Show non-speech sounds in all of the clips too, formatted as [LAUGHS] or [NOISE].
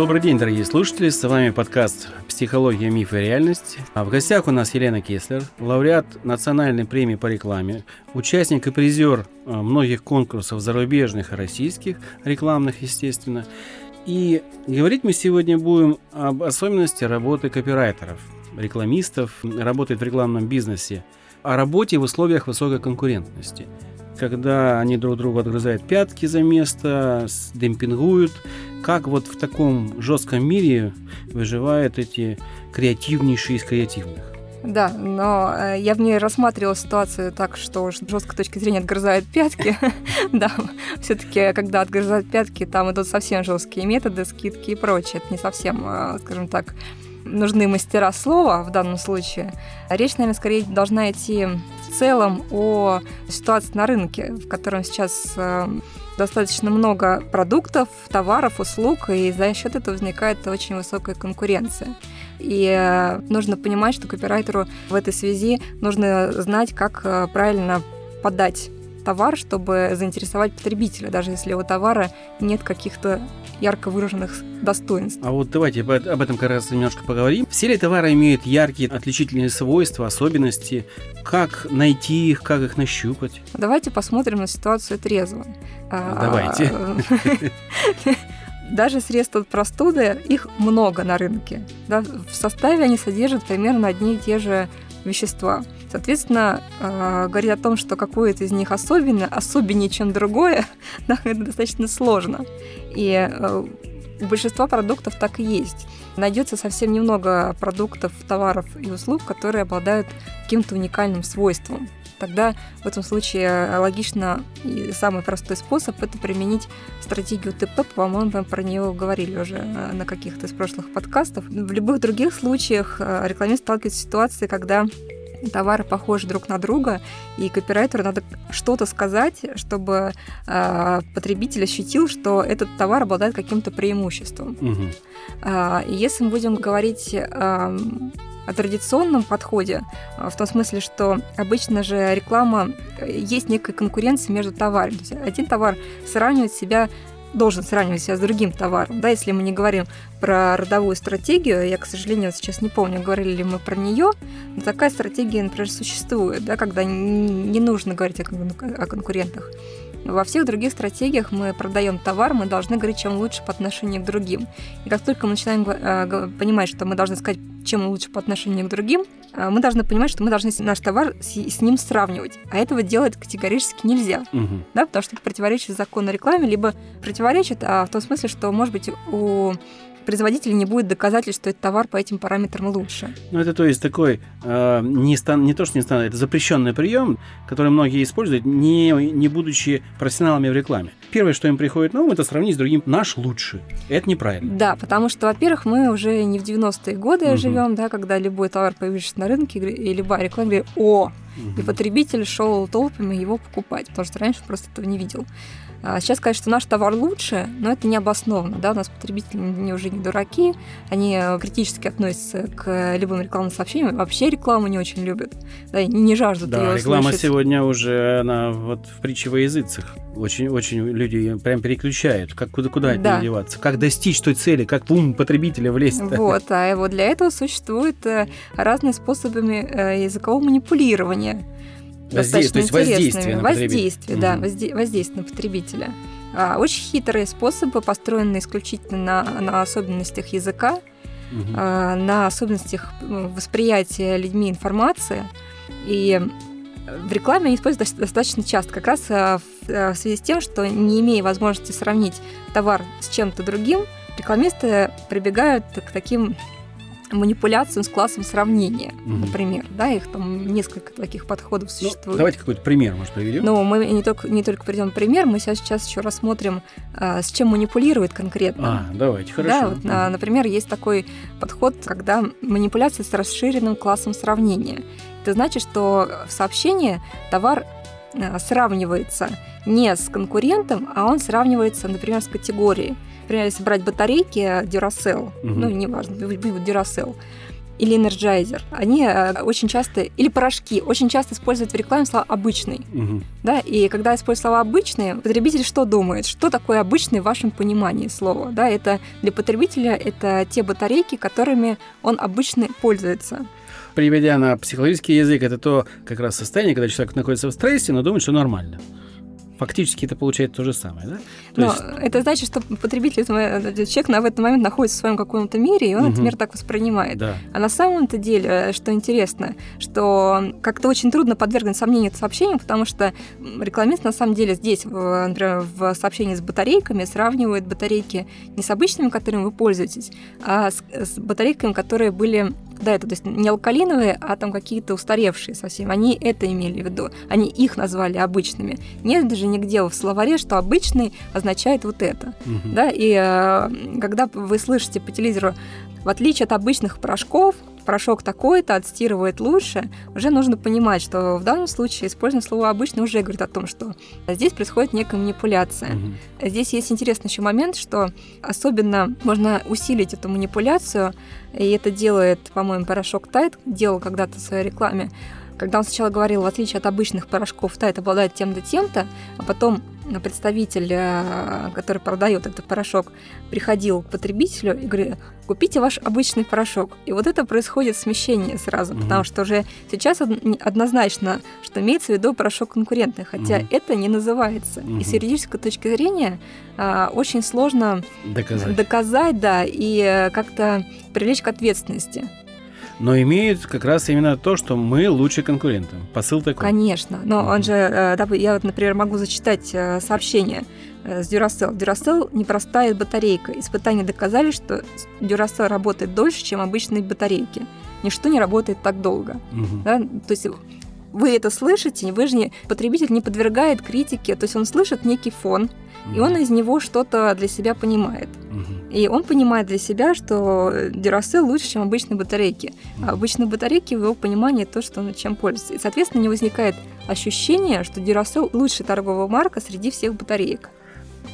Добрый день, дорогие слушатели, с вами подкаст «Психология, миф и реальность». А в гостях у нас Елена Кеслер, лауреат национальной премии по рекламе, участник и призер а, многих конкурсов зарубежных и российских, рекламных, естественно. И говорить мы сегодня будем об особенности работы копирайтеров, рекламистов, работает в рекламном бизнесе, о работе в условиях высокой конкурентности – когда они друг другу отгрызают пятки за место, демпингуют. Как вот в таком жестком мире выживают эти креативнейшие из креативных? Да, но э, я в ней рассматривала ситуацию так, что с жесткой точки зрения отгрызают пятки. [LAUGHS] да, все-таки, когда отгрызают пятки, там идут совсем жесткие методы, скидки и прочее. Это не совсем, э, скажем так, нужны мастера слова в данном случае. Речь, наверное, скорее должна идти в целом о ситуации на рынке, в котором сейчас э, достаточно много продуктов, товаров, услуг, и за счет этого возникает очень высокая конкуренция. И э, нужно понимать, что копирайтеру в этой связи нужно знать, как э, правильно подать товар, чтобы заинтересовать потребителя, даже если у товара нет каких-то ярко выраженных достоинств. А вот давайте об этом как раз немножко поговорим. Все ли товары имеют яркие отличительные свойства, особенности? Как найти их, как их нащупать? Давайте посмотрим на ситуацию трезво. А, давайте. [LAUGHS] Даже средства от простуды, их много на рынке. Да? В составе они содержат примерно одни и те же вещества. Соответственно, э, говорить о том, что какое-то из них особенно, особеннее, чем другое, [LAUGHS] да, это достаточно сложно. И э, у большинства продуктов так и есть. Найдется совсем немного продуктов, товаров и услуг, которые обладают каким-то уникальным свойством. Тогда в этом случае логично и самый простой способ это применить стратегию ТП. По-моему, мы про нее говорили уже э, на каких-то из прошлых подкастов. В любых других случаях рекламист сталкивается с ситуацией, когда товары похожи друг на друга, и копирайтеру надо что-то сказать, чтобы э, потребитель ощутил, что этот товар обладает каким-то преимуществом. Угу. Э, если мы будем говорить э, о традиционном подходе, в том смысле, что обычно же реклама, есть некая конкуренция между товарами. Один товар сравнивает себя должен сравнивать себя с другим товаром. Да, если мы не говорим про родовую стратегию, я, к сожалению, сейчас не помню, говорили ли мы про нее, но такая стратегия, например, существует, да, когда не нужно говорить о конкурентах. Во всех других стратегиях мы продаем товар, мы должны говорить, чем лучше по отношению к другим. И как только мы начинаем э, понимать, что мы должны сказать, чем лучше по отношению к другим, э, мы должны понимать, что мы должны наш товар с, с ним сравнивать. А этого делать категорически нельзя. Угу. Да, потому что это противоречит закону рекламы, либо противоречит а в том смысле, что, может быть, у производитель не будет доказательств, что этот товар по этим параметрам лучше. Ну, это то есть такой, э, не, стан, не то, что не стандарт, это запрещенный прием, который многие используют, не, не будучи профессионалами в рекламе. Первое, что им приходит на ум, это сравнить с другим наш лучше. Это неправильно. Да, потому что, во-первых, мы уже не в 90-е годы угу. живем, да, когда любой товар, появившийся на рынке, и любая реклама говорит, о, угу. и потребитель шел толпами его покупать, потому что раньше просто этого не видел. А сейчас сказать, что наш товар лучше, но это не обоснованно. Да? У нас потребители не, уже не дураки, они э, критически относятся к любым рекламным сообщениям, вообще рекламу не очень любят, да, не жаждут да, ее реклама слышать. сегодня уже, она вот в притче во языцах. Очень-очень люди прям переключают, как куда, куда да. нее деваться, как достичь той цели, как в ум потребителя влезть. Вот, а вот для этого существуют э, разные способы э, языкового манипулирования достаточно интересными. Воздействие, воздействие да, возде- воздействие на потребителя. А, очень хитрые способы, построенные исключительно на, на особенностях языка, угу. а, на особенностях восприятия людьми информации. И в рекламе они используются достаточно часто, как раз а, а, в связи с тем, что не имея возможности сравнить товар с чем-то другим, рекламисты прибегают к таким манипуляциям с классом сравнения, угу. например. Да, их там несколько таких подходов ну, существует. Ну, давайте какой-то пример, может, приведем. Ну, мы не только, не только приведем пример, мы сейчас, сейчас еще рассмотрим, а, с чем манипулирует конкретно. А, давайте, хорошо. Да, вот, угу. а, например, есть такой подход, когда манипуляция с расширенным классом сравнения. Это значит, что в сообщении товар э, сравнивается не с конкурентом, а он сравнивается, например, с категорией. Если брать батарейки Duracell, угу. ну, неважно, Duracell, или Energizer, они э, очень часто, или порошки, очень часто используют в рекламе слово «обычный». Угу. Да? И когда используют слово «обычный», потребитель что думает? Что такое «обычный» в вашем понимании слова? Да? Это для потребителя это те батарейки, которыми он обычно пользуется. Приведя на психологический язык, это то как раз состояние, когда человек находится в стрессе, но думает, что нормально фактически это получает то же самое, да? То Но есть... это значит, что потребитель, человек в этот момент находится в своем каком-то мире, и он угу. этот мир так воспринимает. Да. А на самом-то деле, э, что интересно, что как-то очень трудно подвергнуть сомнению это сообщение, потому что рекламист на самом деле здесь, например, в сообщении с батарейками сравнивает батарейки не с обычными, которыми вы пользуетесь, а с, с батарейками, которые были да, это то есть не алкалиновые, а там какие-то устаревшие совсем. Они это имели в виду. Они их назвали обычными. Нет даже нигде в словаре, что обычный означает вот это. Угу. Да, и э, когда вы слышите по телевизору, в отличие от обычных порошков, порошок такой-то отстирывает лучше, уже нужно понимать, что в данном случае использование слова «обычно» уже говорит о том, что здесь происходит некая манипуляция. Угу. Здесь есть интересный еще момент, что особенно можно усилить эту манипуляцию, и это делает, по-моему, порошок Тайт, делал когда-то в своей рекламе, когда он сначала говорил, в отличие от обычных порошков, Тайт обладает тем-то, тем-то, а потом представитель, э, который продает этот порошок, приходил к потребителю и говорит, купите ваш обычный порошок. И вот это происходит смещение сразу, угу. потому что уже сейчас однозначно, что имеется в виду порошок конкурентный, хотя угу. это не называется. Угу. И с юридической точки зрения а, очень сложно доказать, доказать да, и э, как-то привлечь к ответственности но имеют как раз именно то, что мы лучше конкуренты. Посыл такой. Конечно. Но он же, э, я вот, например, могу зачитать э, сообщение э, с Duracell. Duracell непростая батарейка. Испытания доказали, что Duracell работает дольше, чем обычные батарейки. Ничто не работает так долго. Угу. Да? То есть вы это слышите, вы же не, потребитель не подвергает критике, то есть он слышит некий фон, и он из него что-то для себя понимает. И он понимает для себя, что Duracell лучше, чем обычные батарейки. А обычные батарейки в его понимании то, что он чем пользуется. И, соответственно, не возникает ощущение, что Duracell лучшая торговая марка среди всех батареек.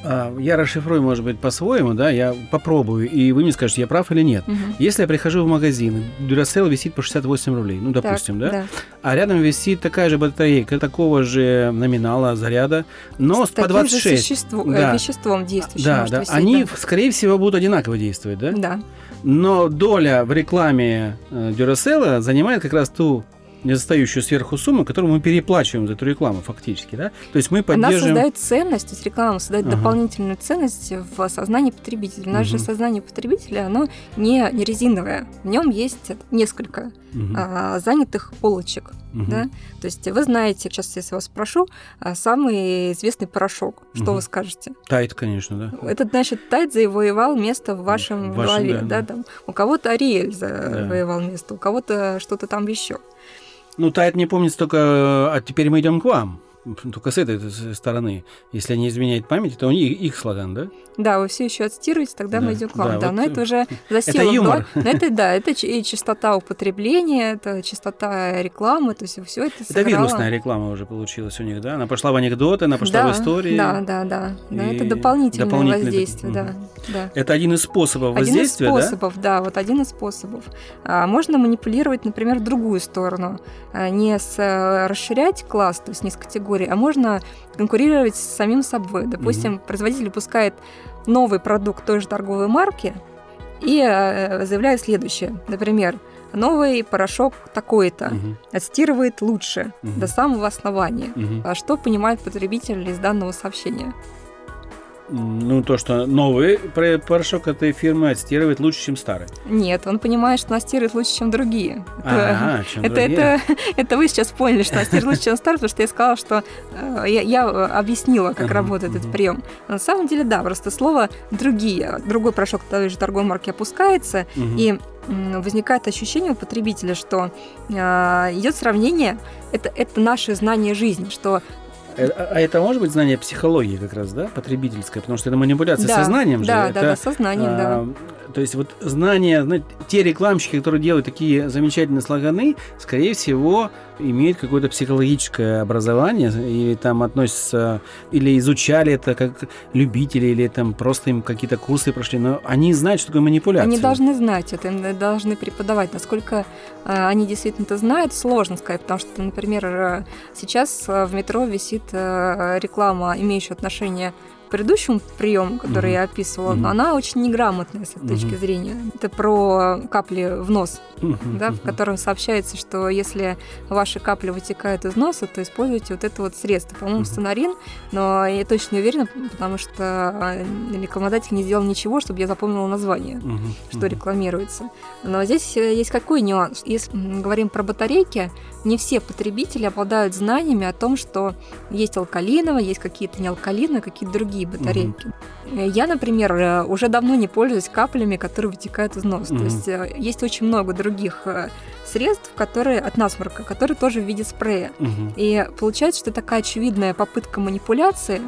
А, я расшифрую, может быть, по-своему, да, я попробую, и вы мне скажете, я прав или нет. Угу. Если я прихожу в магазин, Duracell висит по 68 рублей, ну, допустим, так, да? да, а рядом висит такая же батарейка, такого же номинала, заряда, но с по 26. Же существу, э, да. веществом действующим. Да, да, висеть, они, да. скорее всего, будут одинаково действовать, да? Да. Но доля в рекламе э, Duracell занимает как раз ту недостающую сверху сумму, которую мы переплачиваем за эту рекламу фактически, да? То есть мы поддерживаем... Она создает ценность, то есть реклама создает ага. дополнительную ценность в сознании потребителя. Наше угу. сознание потребителя, оно не, не резиновое. В нем есть несколько угу. а, занятых полочек, угу. да? То есть вы знаете, сейчас если вас спрошу, а, самый известный порошок, что угу. вы скажете? Тайт, конечно, да. Это значит, Тайт завоевал место в вашем в голове, да, да, да. Там. У кого-то Ариэль завоевал да. место, у кого-то что-то там еще. Ну, Тайт не помнит столько, а теперь мы идем к вам. Только с этой стороны. Если не изменяет память, это у них их слоган, да? Да, вы все еще отстирываете, тогда да, мы идем к вам. Да, да вот но это уже засело. Это юмор. [LAUGHS] Но это, да, это и частота употребления, это частота рекламы, то есть все это сыграло. Это вирусная реклама уже получилась у них, да? Она пошла в анекдоты, она пошла да, в истории. Да, да, да. да это дополнительное, дополнительное воздействие, да, да. Это один из способов воздействия, Один из способов, да? да, вот один из способов. А, можно манипулировать, например, в другую сторону. А, не с э, расширять класс, то есть не с категории, а можно конкурировать с самим собой. Допустим, mm производитель выпускает новый продукт той же торговой марки и э, заявляет следующее. Например, новый порошок такой-то угу. отстирывает лучше угу. до самого основания. Угу. А что понимает потребитель из данного сообщения? Ну, то, что новый порошок этой фирмы отстирывает лучше, чем старый. Нет, он понимает, что настирывает лучше, чем другие. Это, чем это, другие. Это, это вы сейчас поняли, что настирывает лучше, чем старый, потому что я сказала, что э, я, я объяснила, как работает этот прием. На самом деле, да, просто слово другие, другой порошок той же торговой марки опускается, и возникает ощущение у потребителя, что э, идет сравнение, это, это наше знание жизни, что А а это может быть знание психологии как раз, да, потребительское? Потому что это манипуляция Да, сознанием же. Да, это, да, да, сознанием, да. а, То есть вот знания, знаете, те рекламщики, которые делают такие замечательные слоганы, скорее всего, имеют какое-то психологическое образование или там относятся, или изучали это как любители, или там просто им какие-то курсы прошли, но они знают, что такое манипуляция. Они должны знать это, им должны преподавать. Насколько э, они действительно это знают, сложно сказать, потому что, например, э, сейчас э, в метро висит э, реклама, имеющая отношение к предыдущему приему, который Мгм. я описывала, Мгм. но она очень неграмотная с этой точки Мгм. зрения. Это про капли в нос, Мгм, да, в котором сообщается, что если ваши капли вытекают из носа, то используйте вот это вот средство. По-моему, Мгм. сценарин, но я точно не уверена, потому что э, рекламодатель не сделал ничего, чтобы я запомнила название Мгм, что рекламируется. Но здесь э, есть какой нюанс? Если м, говорим про батарейки, не все потребители обладают знаниями о том, что есть алкалиновые, есть какие-то неалкалиновые, какие-то другие батарейки. Э, Я, например, э, уже давно не пользуюсь каплями, которые вытекают из носа. Мгм. То есть э, есть очень много других средств, которые от насморка, которые тоже в виде спрея. Мгм. И получается, что такая очевидная попытка манипуляции,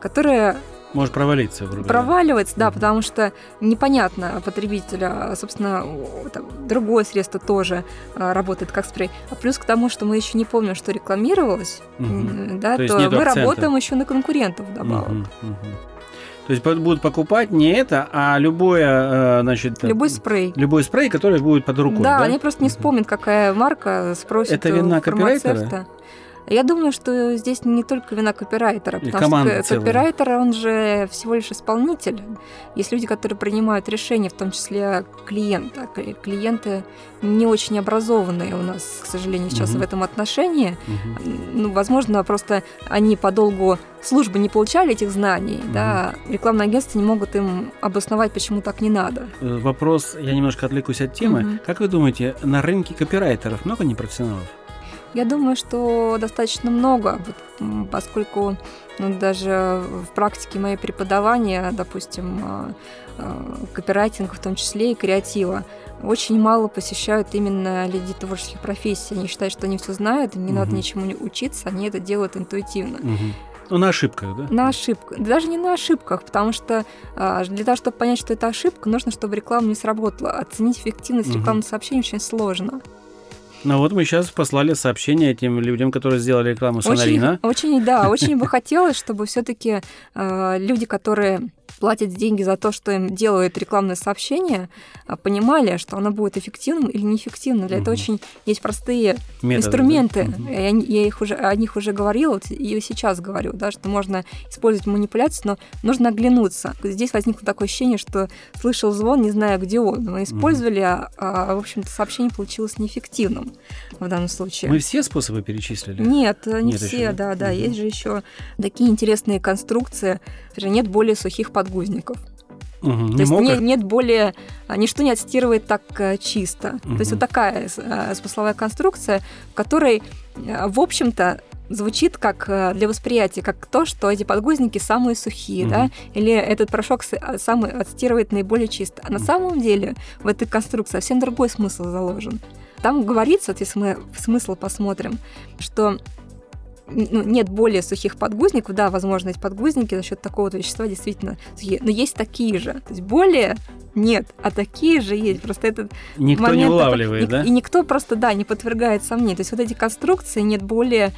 которая Может провалиться, грубо проваливается, да, Мгм. потому что непонятно потребителя, собственно, там, другое средство тоже а, работает как спрей. А плюс к тому, что мы еще не помним, что рекламировалось, м, да, То то, мы акцента. работаем еще на конкурентов добавок. Мгм. То есть будут покупать не это, а любое, э, значит, э, Любой спрей. любой спрей, который будет под рукой. да, Да, они просто не вспомнят, какая марка спросит Это вина копирайтера? Я думаю, что здесь не только вина копирайтера, И потому что целая. копирайтер, он же всего лишь исполнитель. Есть люди, которые принимают решения, в том числе клиента. Клиенты не очень образованные у нас, к сожалению, сейчас Мгм. в этом отношении. Мгм. Ну, возможно, просто они по долгу службы не получали этих знаний, Мгм. да, рекламные агентства не могут им обосновать, почему так не надо. Э, Вопрос, я немножко отвлекусь от темы. Мгм. Как вы думаете, на рынке копирайтеров много непрофессионалов? Я думаю, что достаточно много, поскольку ну, даже в практике моей преподавания, допустим, а, а, копирайтинга в том числе и креатива, очень мало посещают именно людей творческих профессий. Они считают, что они все знают, им не надо Мгм. ничему учиться, они это делают интуитивно. Мгм. Ну, на ошибках, да? На ошибках. Даже не на ошибках, потому что а, для того, чтобы понять, что это ошибка, нужно, чтобы реклама не сработала. Оценить эффективность Мгм. рекламных сообщений очень сложно. Ну вот мы сейчас послали сообщение этим людям, которые сделали рекламу Сонарина. Очень, очень, да, очень бы [LAUGHS] хотелось, чтобы все-таки люди, которые платят деньги за то, что им делают рекламное сообщение, а, понимали, что оно будет эффективным или неэффективным. Для этого Мгм. очень есть простые Методы, инструменты. да? Они- Я их уже, о них уже говорила, вот и сейчас говорю, да, что можно использовать манипуляции, но нужно оглянуться. Здесь возникло такое ощущение, что слышал звон, не знаю, где он. Мы использовали, а, а, в общем-то, сообщение получилось неэффективным в данном случае. Мы все способы перечислили? Нет, не Нет все, ещё, да, да? Мгм. Есть же еще такие интересные конструкции. Например, нет более сухих подгузников. Мгм. То Не есть мокрых? нет, нет более... а, Ничто не отстирывает так э, чисто. То есть вот такая э, смысловая конструкция, в которой, э, в общем-то, звучит как для восприятия, как то, что эти подгузники самые сухие, Мгм. да, или этот порошок а, самый отстирывает наиболее чисто. А на самом деле в этой конструкции совсем другой смысл заложен. Там говорится, вот если мы в смысл посмотрим, что ну, нет более сухих подгузников, да, возможно, эти подгузники за счет такого вещества действительно сухие, но есть такие же. То есть более нет, а такие же есть. Просто этот Никто не момент такой- улавливает, ник- да? И никто просто, да, не подвергает сомнению. То есть вот эти конструкции нет более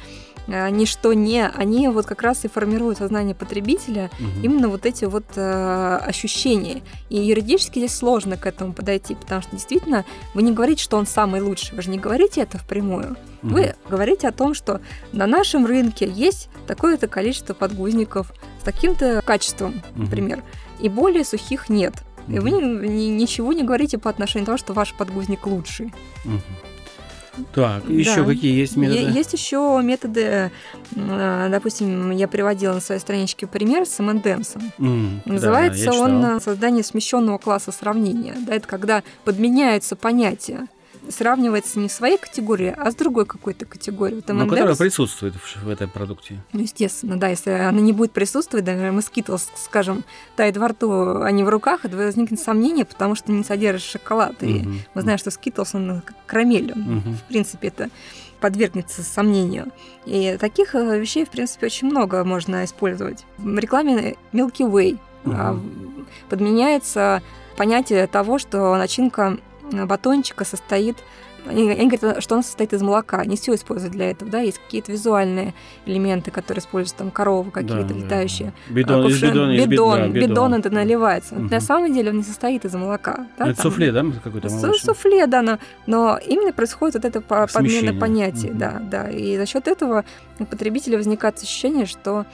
ничто не, они вот как раз и формируют сознание потребителя, Мгм. именно вот эти вот э, ощущения. И юридически здесь сложно к этому подойти, потому что действительно вы не говорите, что он самый лучший, вы же не говорите это впрямую. Мгм. Вы говорите о том, что на нашем рынке есть такое-то количество подгузников с таким-то качеством, Мгм. например, и более сухих нет. И вы ни- ни- ничего не говорите по отношению к тому, что ваш подгузник лучший. Мгм. Так, еще Да. какие есть методы? Есть еще методы, допустим, я приводила на своей страничке пример с M&M's'ом. М, да, Называется я он создание смещенного класса сравнения. Да, это когда подменяются понятия. Сравнивается не в своей категории, а с другой какой-то категорией. Вот Но M&M's, которая присутствует в, в этой продукте. ну, естественно, да, если она не будет присутствовать, даже мы Skittles, скажем, тает во рту, а не в руках, это возникнет сомнение, потому что не содержит шоколад. И мы знаем, что Skittles, он как карамель, он, в принципе, это подвергнется сомнению. И таких э, вещей, в принципе, очень много можно использовать. В рекламе Milky Way угу. подменяется понятие того, что начинка батончика состоит они, они говорят, что он состоит из молока. Не все используют для этого, да, есть какие-то визуальные элементы, которые используют, там, коровы какие-то да, летающие. Да. Бидон, кувшин, из бидона, бидон, бидон, бидон, бидон это наливается. Угу. На самом деле он не состоит из молока. Да, это там, суфле, да, какой-то молочный? Суфле, да, но, но именно происходит вот это подмена понятий, угу. да, да. И за счет этого у потребителя возникает ощущение, что а,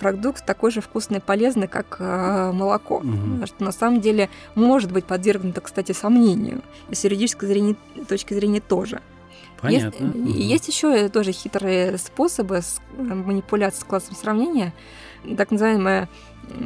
продукт такой же вкусный и полезный, как а, молоко. Угу. Что на самом деле может быть подвергнуто, кстати, сомнению. И с юридической зрения, точки зрения тоже. Понятно. Есть, угу. есть еще тоже хитрые способы манипуляции с классом сравнения, так называемая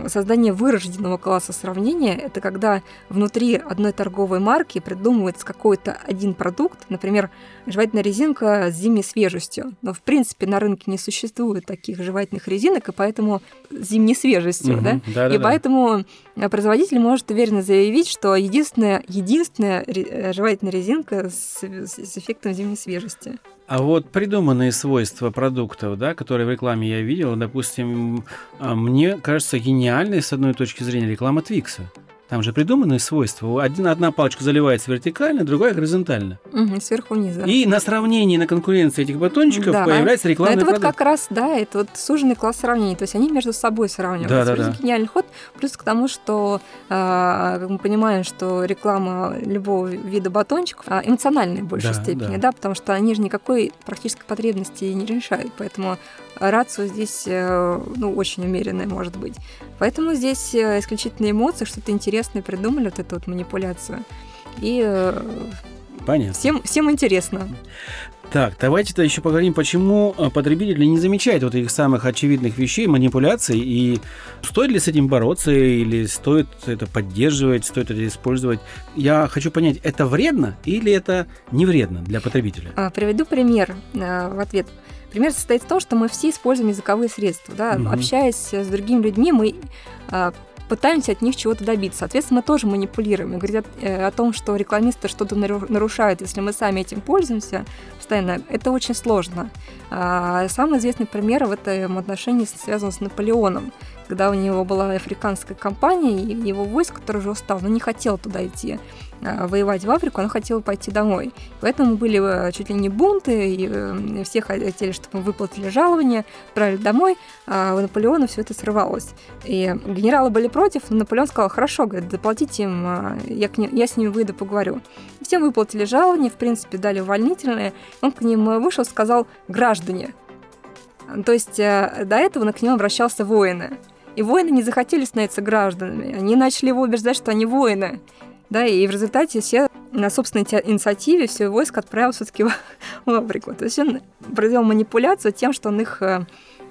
создание вырожденного класса сравнения – это когда внутри одной торговой марки придумывается какой-то один продукт, например, жевательная резинка с зимней свежестью. Но, в принципе, на рынке не существует таких жевательных резинок, и поэтому с зимней свежестью, угу, да? да? И да, поэтому производитель может уверенно заявить, что единственная, единственная э, жевательная резинка с, с эффектом зимней свежести. А вот придуманные свойства продуктов, да, которые в рекламе я видел, допустим, а, мне кажется гениальной с одной точки зрения реклама Твикса. Там же придуманные свойства. Один, одна палочка заливается вертикально, другая горизонтально. Угу, сверху вниз. И на сравнении, на конкуренции этих батончиков да. появляется рекламный это продукт. вот как раз, да, это вот суженный класс сравнений. То есть они между собой сравниваются. Да, да, да. гениальный ход. Плюс к тому, что э, мы понимаем, что реклама любого вида батончиков а, эмоциональная в большей да, степени, да. да, потому что они же никакой практической потребности не решают. Поэтому рацию здесь э, ну, очень умеренная может быть. Поэтому здесь э, исключительно эмоции, что-то интересное придумали, вот эту вот манипуляцию. И э, Понятно. Всем, всем интересно. Так, давайте-то еще поговорим, почему потребители не замечают вот этих самых очевидных вещей, манипуляций, и стоит ли с этим бороться, или стоит это поддерживать, стоит это использовать. Я хочу понять, это вредно или это не вредно для потребителя? А, приведу пример в ответ. Пример состоит в том, что мы все используем языковые средства. Да? Угу. Общаясь с другими людьми, мы а, пытаемся от них чего-то добиться. Соответственно, мы тоже манипулируем. И говорят э, о том, что рекламисты что-то нарушают, если мы сами этим пользуемся постоянно, это очень сложно. А, самый известный пример в этом отношении связан с Наполеоном когда у него была африканская компания, и его войск, который уже устал, но не хотел туда идти а, воевать в Африку, он хотел пойти домой. Поэтому были э, чуть ли не бунты, и э, все хотели, чтобы выплатили жалование, отправили домой, а у Наполеона все это срывалось. И генералы были против, но Наполеон сказал, хорошо, говорит, заплатите им, а, я, к ним, я с ними выйду, поговорю. Всем выплатили жалование, в принципе, дали увольнительное. Он к ним вышел, сказал, граждане, то есть э, до этого к нему обращался воины. И воины не захотели становиться гражданами. Они начали его убеждать, что они воины. Да, и в результате все на собственной инициативе все войско отправил все-таки [LAUGHS] в, в Африку. То есть он провел манипуляцию тем, что он их э,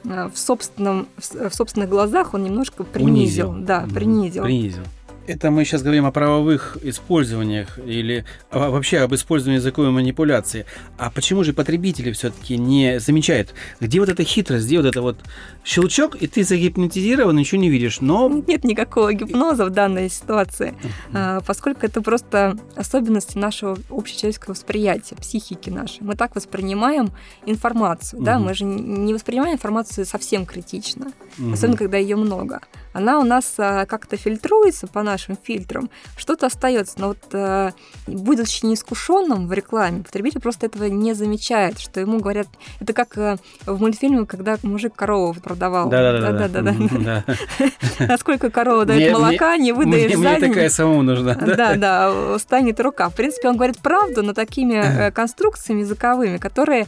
в, собственном, в собственных глазах он немножко принизил. Унизил. Да, принизил. Принизил. Это мы сейчас говорим о правовых использованиях или вообще об использовании языковой манипуляции. А почему же потребители все-таки не замечают, где вот эта хитрость, где вот это вот щелчок, и ты загипнотизирован, ничего не видишь, но... Нет никакого гипноза в данной ситуации, uh-huh. поскольку это просто особенности нашего общечеловеческого восприятия, психики нашей. Мы так воспринимаем информацию, да, мы же не воспринимаем информацию совсем критично, особенно когда ее много. Она у нас а, как-то фильтруется по нашим фильтром, что-то остается. Но вот э, будучи неискушенным в рекламе, потребитель просто этого не замечает, что ему говорят, это как э, в мультфильме, когда мужик корову продавал. Да-да-да. [LAUGHS] Насколько корова дает молока, не выдаешь Мне такая самому нужна. Да, да, станет рука. В принципе, он говорит правду, но такими э, конструкциями языковыми, которые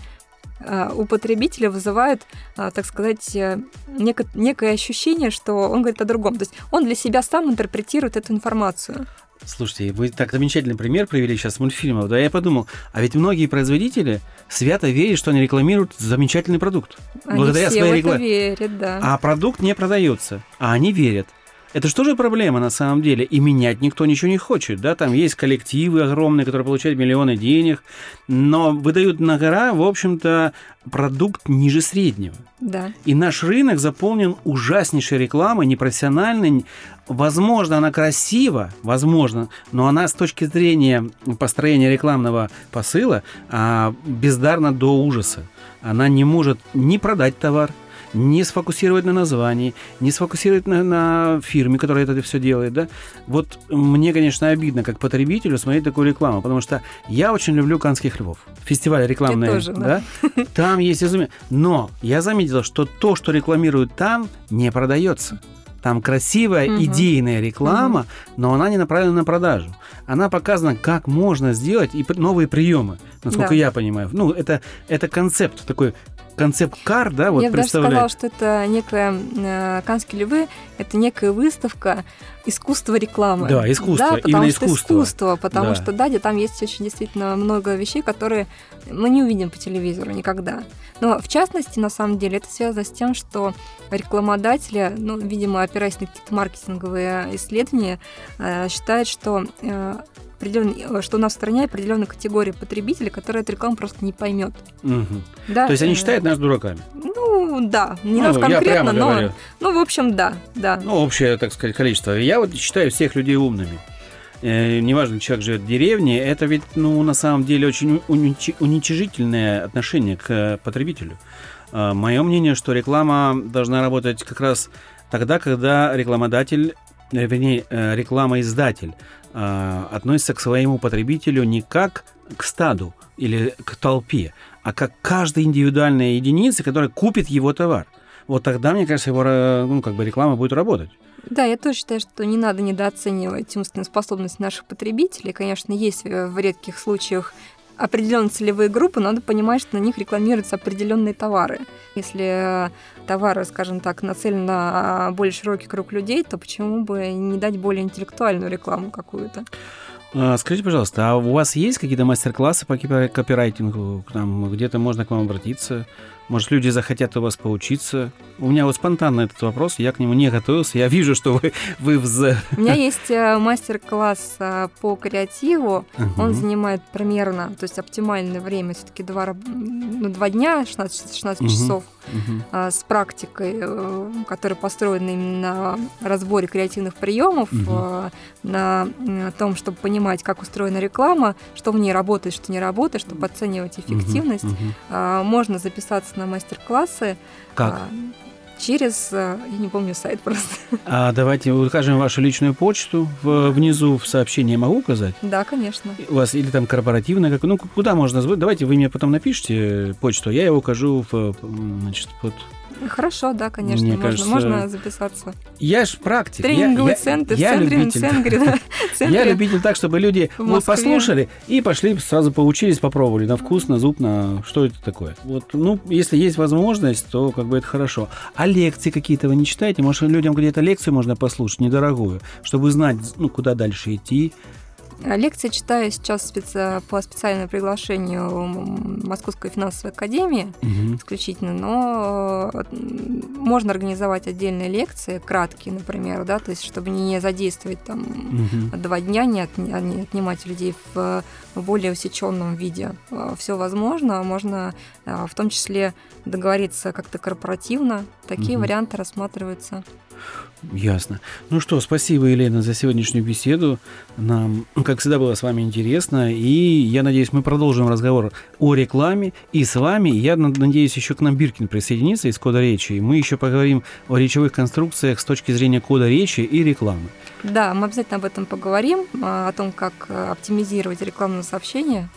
у потребителя вызывают, э, так сказать, э, неко- некое ощущение, что он говорит о другом. То есть он для себя сам интерпретирует эту информацию. Слушайте, вы так замечательный пример привели сейчас мультфильмов. Да, я подумал, а ведь многие производители свято верят, что они рекламируют замечательный продукт. Они благодаря все своей рекламе. верят, да. А продукт не продается, а они верят. Это же тоже проблема на самом деле. И менять никто ничего не хочет. Да? Там есть коллективы огромные, которые получают миллионы денег, но выдают на гора, в общем-то, продукт ниже среднего. Да. И наш рынок заполнен ужаснейшей рекламой, непрофессиональной. Возможно, она красива, возможно, но она с точки зрения построения рекламного посыла а, бездарна до ужаса. Она не может ни продать товар, не сфокусировать на названии, не сфокусировать на, на фирме, которая это все делает, да. Вот мне, конечно, обидно, как потребителю, смотреть такую рекламу, потому что я очень люблю «Канских львов». Фестиваль рекламный, тоже, да? да? Там есть изумение. Но я заметила, что то, что рекламируют там, не продается. Там красивая угу. идейная реклама, угу. но она не направлена на продажу. Она показана, как можно сделать и новые приемы, насколько да. я понимаю. Ну, это, это концепт такой концепт-кар, да, вот Я бы даже сказала, что это некая э, «Канские львы» — это некая выставка искусства рекламы. Да, искусство, да, потому именно что искусство. искусство потому да. что, да, где там есть очень действительно много вещей, которые мы не увидим по телевизору никогда. Но, в частности, на самом деле, это связано с тем, что рекламодатели, ну, видимо, опираясь на какие-то маркетинговые исследования, э, считают, что э, определенный, э, что у нас в стране определенная категория потребителей, которая эту рекламу просто не поймет. Угу. Да, То есть они э, считают нас дураками? Ну, да, не ну, нас конкретно, но, говорю. ну, в общем, да, да. Ну, общее, так сказать, количество. Я вот считаю всех людей умными. Э, неважно, человек живет в деревне, это ведь, ну, на самом деле очень уничижительное отношение к потребителю. Мое мнение, что реклама должна работать как раз тогда, когда рекламодатель вернее, э, реклама-издатель э, относится к своему потребителю не как к стаду или к толпе, а как к каждой индивидуальной единице, которая купит его товар. Вот тогда, мне кажется, его ну, как бы реклама будет работать. Да, я тоже считаю, что не надо недооценивать умственную способность наших потребителей. Конечно, есть в редких случаях определенные целевые группы, надо понимать, что на них рекламируются определенные товары. Если товары, скажем так, нацелены на более широкий круг людей, то почему бы не дать более интеллектуальную рекламу какую-то? А, скажите, пожалуйста, а у вас есть какие-то мастер-классы по копирайтингу? Там где-то можно к вам обратиться? Может, люди захотят у вас поучиться? У меня вот спонтанно этот вопрос, я к нему не готовился. Я вижу, что вы, вы в... У меня есть э, мастер-класс э, по креативу. Uh-huh. Он занимает примерно, то есть оптимальное время все-таки два, ну, два дня, 16, 16 uh-huh. часов uh-huh. с практикой, которая построена именно на разборе креативных приемов, uh-huh. на том, чтобы понимать, как устроена реклама, что в ней работает, что не работает, чтобы оценивать эффективность. Uh-huh. Можно записаться на мастер-классы. Как? А, через, э, я не помню сайт [LAUGHS] просто. А давайте укажем вашу личную почту в, внизу в сообщении могу указать? Да, конечно. У вас или там корпоративная, как, ну куда можно звонить? Давайте вы мне потом напишите почту, я ее укажу в, значит, под Хорошо, да, конечно, Мне можно, кажется, можно записаться. Я ж практик. Тренинговый я, центр я, в центре, любитель. центре, да, [LAUGHS] центре. Я любитель так, чтобы люди вот послушали и пошли сразу поучились, попробовали на вкус, на зуб, на что это такое. Вот, ну, если есть возможность, то как бы это хорошо. А лекции какие-то вы не читаете? Может, людям где-то лекцию можно послушать, недорогую, чтобы знать, ну, куда дальше идти, лекции читаю сейчас специ... по специальному приглашению Московской финансовой академии угу. исключительно, но э, можно организовать отдельные лекции, краткие, например, да, то есть чтобы не задействовать там угу. два дня, не, от... не отнимать людей в более усеченном виде. Э, Все возможно, можно в том числе договориться как-то корпоративно. Такие угу. варианты рассматриваются. Ясно. Ну что, спасибо, Елена, за сегодняшнюю беседу. Нам, как всегда, было с вами интересно. И я надеюсь, мы продолжим разговор о рекламе и с вами. Я надеюсь, еще к нам Биркин присоединится из кода речи. И мы еще поговорим о речевых конструкциях с точки зрения кода речи и рекламы. Да, мы обязательно об этом поговорим, а, о том, как э, оптимизировать рекламное сообщение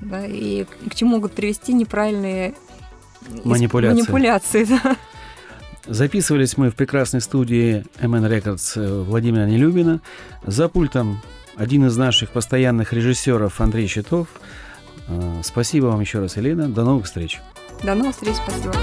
да, и к чему могут привести неправильные манипуляции. манипуляции [LAUGHS] да. Записывались мы в прекрасной студии MN Records э, Владимира Нелюбина. За пультом один из наших постоянных режиссеров Андрей Щитов. Э, спасибо вам еще раз, Елена. До новых встреч. До новых встреч. Спасибо.